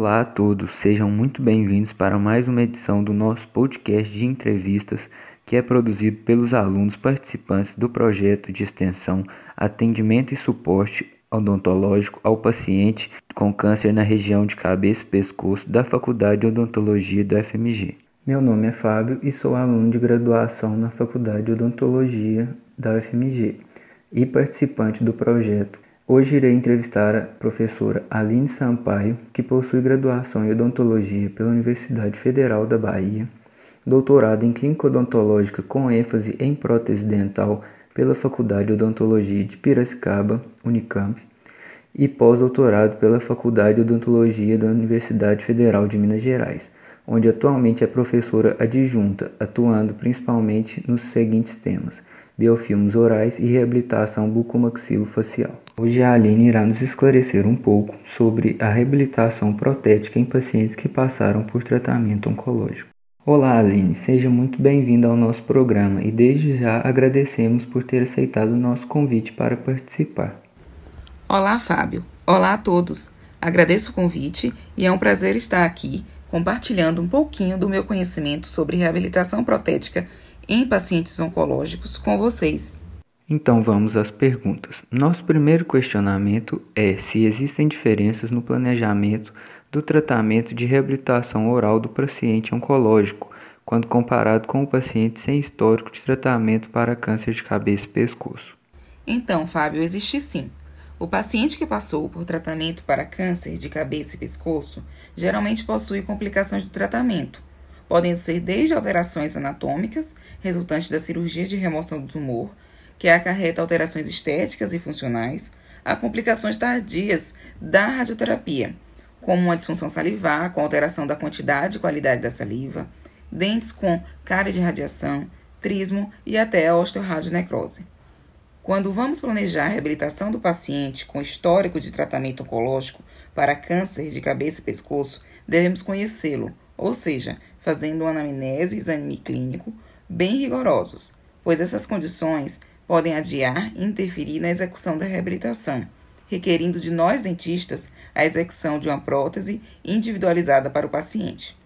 Olá a todos, sejam muito bem-vindos para mais uma edição do nosso podcast de entrevistas que é produzido pelos alunos participantes do projeto de extensão Atendimento e Suporte Odontológico ao Paciente com Câncer na região de cabeça e pescoço da Faculdade de Odontologia do FMG. Meu nome é Fábio e sou aluno de graduação na Faculdade de Odontologia da UFMG e participante do projeto Hoje irei entrevistar a professora Aline Sampaio, que possui graduação em odontologia pela Universidade Federal da Bahia, doutorado em clínica odontológica com ênfase em prótese dental pela Faculdade de Odontologia de Piracicaba, Unicamp, e pós-doutorado pela Faculdade de Odontologia da Universidade Federal de Minas Gerais, onde atualmente é professora adjunta, atuando principalmente nos seguintes temas: biofilmes orais e reabilitação bucomaxilofacial. Hoje a Aline irá nos esclarecer um pouco sobre a reabilitação protética em pacientes que passaram por tratamento oncológico. Olá Aline, seja muito bem-vinda ao nosso programa e desde já agradecemos por ter aceitado o nosso convite para participar. Olá Fábio, olá a todos. Agradeço o convite e é um prazer estar aqui compartilhando um pouquinho do meu conhecimento sobre reabilitação protética em pacientes oncológicos com vocês. Então vamos às perguntas. Nosso primeiro questionamento é se existem diferenças no planejamento do tratamento de reabilitação oral do paciente oncológico quando comparado com o paciente sem histórico de tratamento para câncer de cabeça e pescoço. Então, Fábio, existe sim. O paciente que passou por tratamento para câncer de cabeça e pescoço geralmente possui complicações do tratamento, podendo ser desde alterações anatômicas resultantes da cirurgia de remoção do tumor que acarreta alterações estéticas e funcionais, a complicações tardias da radioterapia, como uma disfunção salivar com alteração da quantidade e qualidade da saliva, dentes com cárie de radiação, trismo e até a. Quando vamos planejar a reabilitação do paciente com histórico de tratamento oncológico para câncer de cabeça e pescoço, devemos conhecê-lo, ou seja, fazendo uma anamnese e exame clínico bem rigorosos, pois essas condições podem adiar e interferir na execução da reabilitação, requerindo de nós dentistas a execução de uma prótese individualizada para o paciente.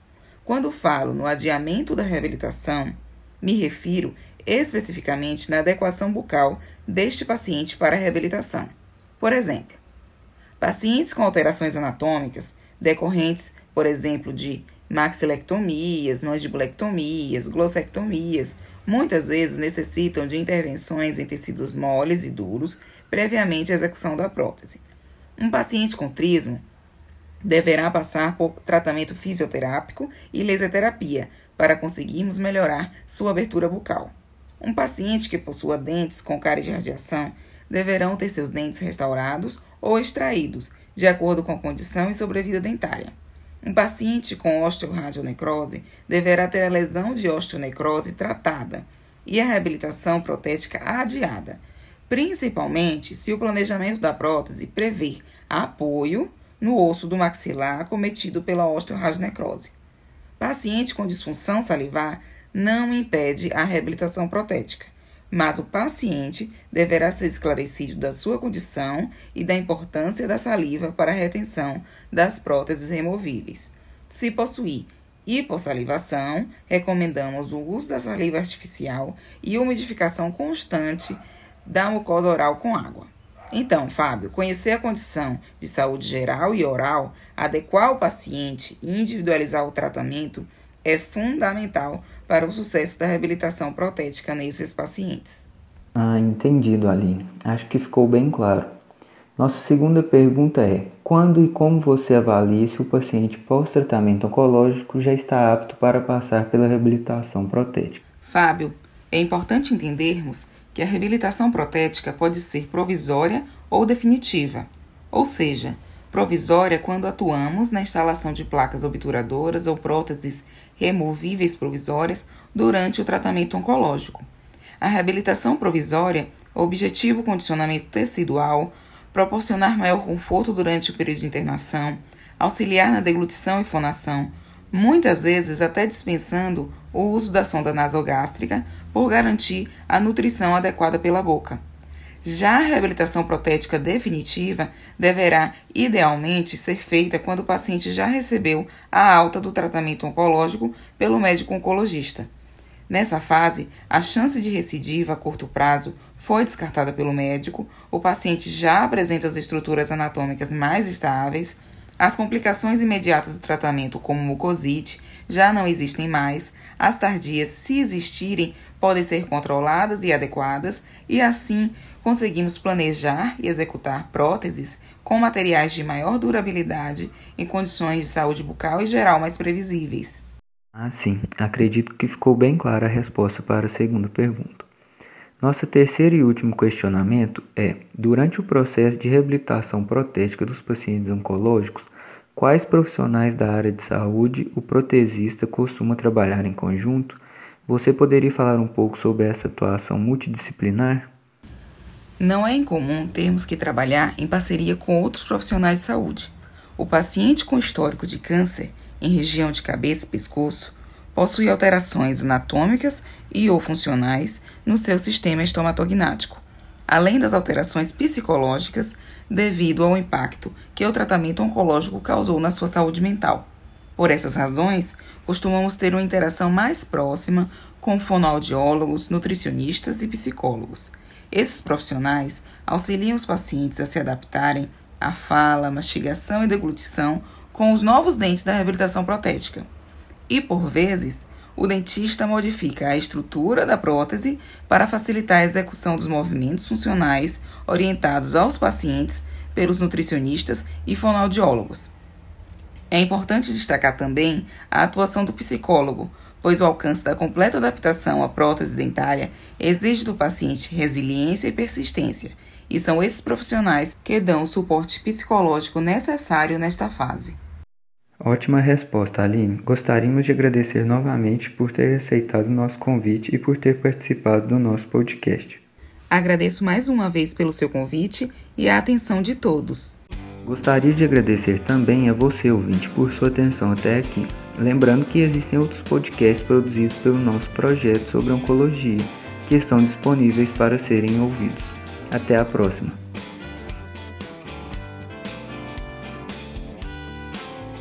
Quando falo no adiamento da reabilitação, me refiro especificamente na adequação bucal deste paciente para a reabilitação. Por exemplo, pacientes com alterações anatômicas decorrentes, por exemplo, de maxilectomias, mandibulectomias, glossectomias muitas vezes necessitam de intervenções em tecidos moles e duros previamente à execução da prótese. Um paciente com trismo deverá passar por tratamento fisioterápico e lesioterapia para conseguirmos melhorar sua abertura bucal. Um paciente que possua dentes com cárie de radiação deverão ter seus dentes restaurados ou extraídos, de acordo com a condição e sobrevida dentária. Um paciente com osteoradionecrose deverá ter a lesão de osteonecrose tratada e a reabilitação protética adiada, principalmente se o planejamento da prótese prever apoio no osso do maxilar cometido pela osteoradionecrose. Paciente com disfunção salivar não impede a reabilitação protética mas o paciente deverá ser esclarecido da sua condição e da importância da saliva para a retenção das próteses removíveis. Se possuir hipossalivação, recomendamos o uso da saliva artificial e umidificação constante da mucosa oral com água. Então, Fábio, conhecer a condição de saúde geral e oral, adequar o paciente e individualizar o tratamento é fundamental para o sucesso da reabilitação protética nesses pacientes. Ah, entendido, Aline. Acho que ficou bem claro. Nossa segunda pergunta é: quando e como você avalia se o paciente pós-tratamento oncológico já está apto para passar pela reabilitação protética? Fábio, é importante entendermos que a reabilitação protética pode ser provisória ou definitiva, ou seja, provisória quando atuamos na instalação de placas obturadoras ou próteses removíveis provisórias durante o tratamento oncológico. A reabilitação provisória, objetivo condicionamento tecidual, proporcionar maior conforto durante o período de internação, auxiliar na deglutição e fonação, muitas vezes até dispensando o uso da sonda nasogástrica por garantir a nutrição adequada pela boca. Já a reabilitação protética definitiva deverá, idealmente, ser feita quando o paciente já recebeu a alta do tratamento oncológico pelo médico oncologista. Nessa fase, a chance de recidiva a curto prazo foi descartada pelo médico, o paciente já apresenta as estruturas anatômicas mais estáveis, as complicações imediatas do tratamento, como mucosite, já não existem mais, as tardias, se existirem, podem ser controladas e adequadas, e assim conseguimos planejar e executar próteses com materiais de maior durabilidade em condições de saúde bucal e geral mais previsíveis. Ah, sim. Acredito que ficou bem clara a resposta para a segunda pergunta. Nosso terceiro e último questionamento é: durante o processo de reabilitação protética dos pacientes oncológicos, quais profissionais da área de saúde o protesista costuma trabalhar em conjunto? Você poderia falar um pouco sobre essa atuação multidisciplinar? Não é incomum termos que trabalhar em parceria com outros profissionais de saúde. O paciente com histórico de câncer em região de cabeça e pescoço possui alterações anatômicas e ou funcionais no seu sistema estomatognático, além das alterações psicológicas devido ao impacto que o tratamento oncológico causou na sua saúde mental. Por essas razões, costumamos ter uma interação mais próxima com fonoaudiólogos, nutricionistas e psicólogos esses profissionais auxiliam os pacientes a se adaptarem à fala, mastigação e deglutição com os novos dentes da reabilitação protética. E, por vezes, o dentista modifica a estrutura da prótese para facilitar a execução dos movimentos funcionais orientados aos pacientes pelos nutricionistas e fonoaudiólogos. É importante destacar também a atuação do psicólogo, pois o alcance da completa adaptação à prótese dentária exige do paciente resiliência e persistência, e são esses profissionais que dão o suporte psicológico necessário nesta fase. Ótima resposta, Aline. Gostaríamos de agradecer novamente por ter aceitado o nosso convite e por ter participado do nosso podcast. Agradeço mais uma vez pelo seu convite e a atenção de todos. Gostaria de agradecer também a você, ouvinte, por sua atenção até aqui. Lembrando que existem outros podcasts produzidos pelo nosso projeto sobre oncologia que estão disponíveis para serem ouvidos. Até a próxima!